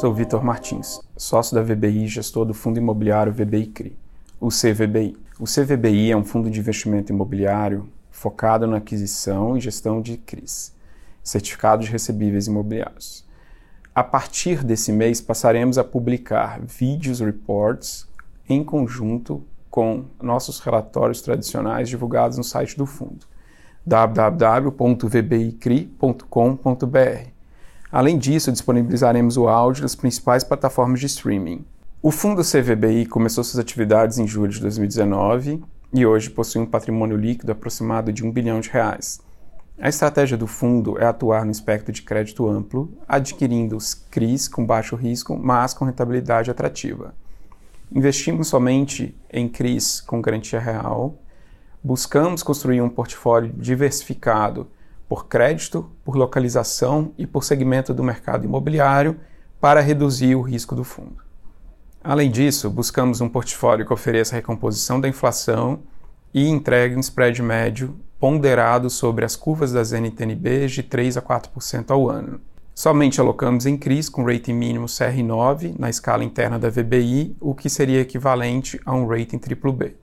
Sou Vitor Martins, sócio da VBI e gestor do fundo imobiliário VBI CRI, o CVBI. O CVBI é um fundo de investimento imobiliário focado na aquisição e gestão de CRIs, certificados recebíveis imobiliários. A partir desse mês, passaremos a publicar vídeos reports em conjunto com nossos relatórios tradicionais divulgados no site do fundo www.vbicri.com.br. Além disso, disponibilizaremos o áudio das principais plataformas de streaming. O fundo CVBI começou suas atividades em julho de 2019 e hoje possui um patrimônio líquido aproximado de um bilhão de reais. A estratégia do fundo é atuar no espectro de crédito amplo, adquirindo os CRIs com baixo risco, mas com rentabilidade atrativa. Investimos somente em CRIs com garantia real, buscamos construir um portfólio diversificado por crédito, por localização e por segmento do mercado imobiliário para reduzir o risco do fundo. Além disso, buscamos um portfólio que ofereça recomposição da inflação e entregue um spread médio ponderado sobre as curvas das NTNBs de 3 a 4% ao ano. Somente alocamos em CRIs com rating mínimo CR9 na escala interna da VBI, o que seria equivalente a um rating BBB.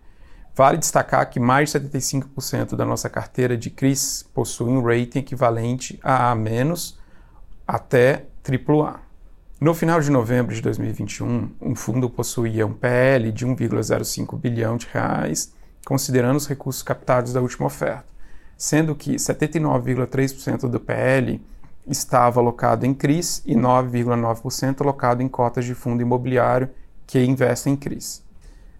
Vale destacar que mais de 75% da nossa carteira de CRIs possui um rating equivalente a A- até AAA. No final de novembro de 2021, um fundo possuía um PL de 1,05 bilhão de reais, considerando os recursos captados da última oferta, sendo que 79,3% do PL estava alocado em CRIs e 9,9% alocado em cotas de fundo imobiliário que investem em CRIs.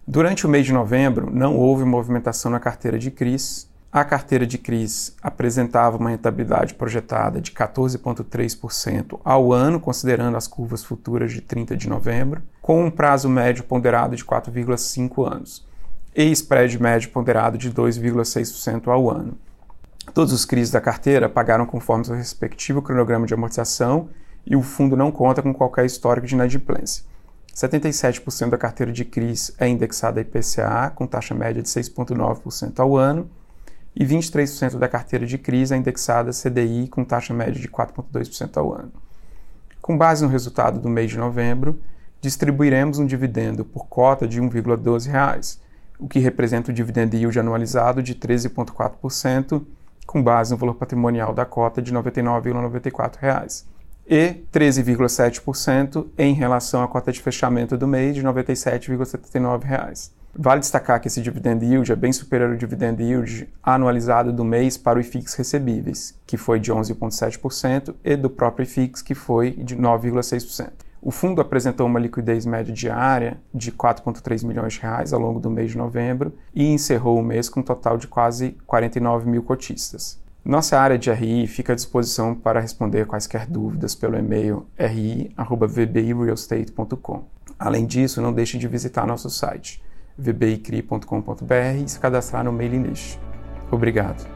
Durante o mês de novembro, não houve movimentação na carteira de CRIs. A carteira de CRIs apresentava uma rentabilidade projetada de 14,3% ao ano, considerando as curvas futuras de 30 de novembro, com um prazo médio ponderado de 4,5 anos e spread médio ponderado de 2,6% ao ano. Todos os CRIs da carteira pagaram conforme seu respectivo cronograma de amortização e o fundo não conta com qualquer histórico de inadimplência. 77% da carteira de CRIs é indexada a IPCA, com taxa média de 6,9% ao ano, e 23% da carteira de CRIs é indexada a CDI, com taxa média de 4,2% ao ano. Com base no resultado do mês de novembro, distribuiremos um dividendo por cota de R$ 1,12, o que representa o dividend yield anualizado de 13,4%, com base no valor patrimonial da cota de R$ 99,94 e 13,7% em relação à cota de fechamento do mês de R$ 97,79. Vale destacar que esse dividend yield é bem superior ao dividend yield anualizado do mês para o IFIX recebíveis, que foi de 11,7%, e do próprio IFIX, que foi de 9,6%. O fundo apresentou uma liquidez média diária de 4,3 milhões de reais ao longo do mês de novembro e encerrou o mês com um total de quase 49 mil cotistas. Nossa área de RI fica à disposição para responder quaisquer dúvidas pelo e-mail ri@vbirealestate.com. Além disso, não deixe de visitar nosso site vbicri.com.br e se cadastrar no mailing list. Obrigado.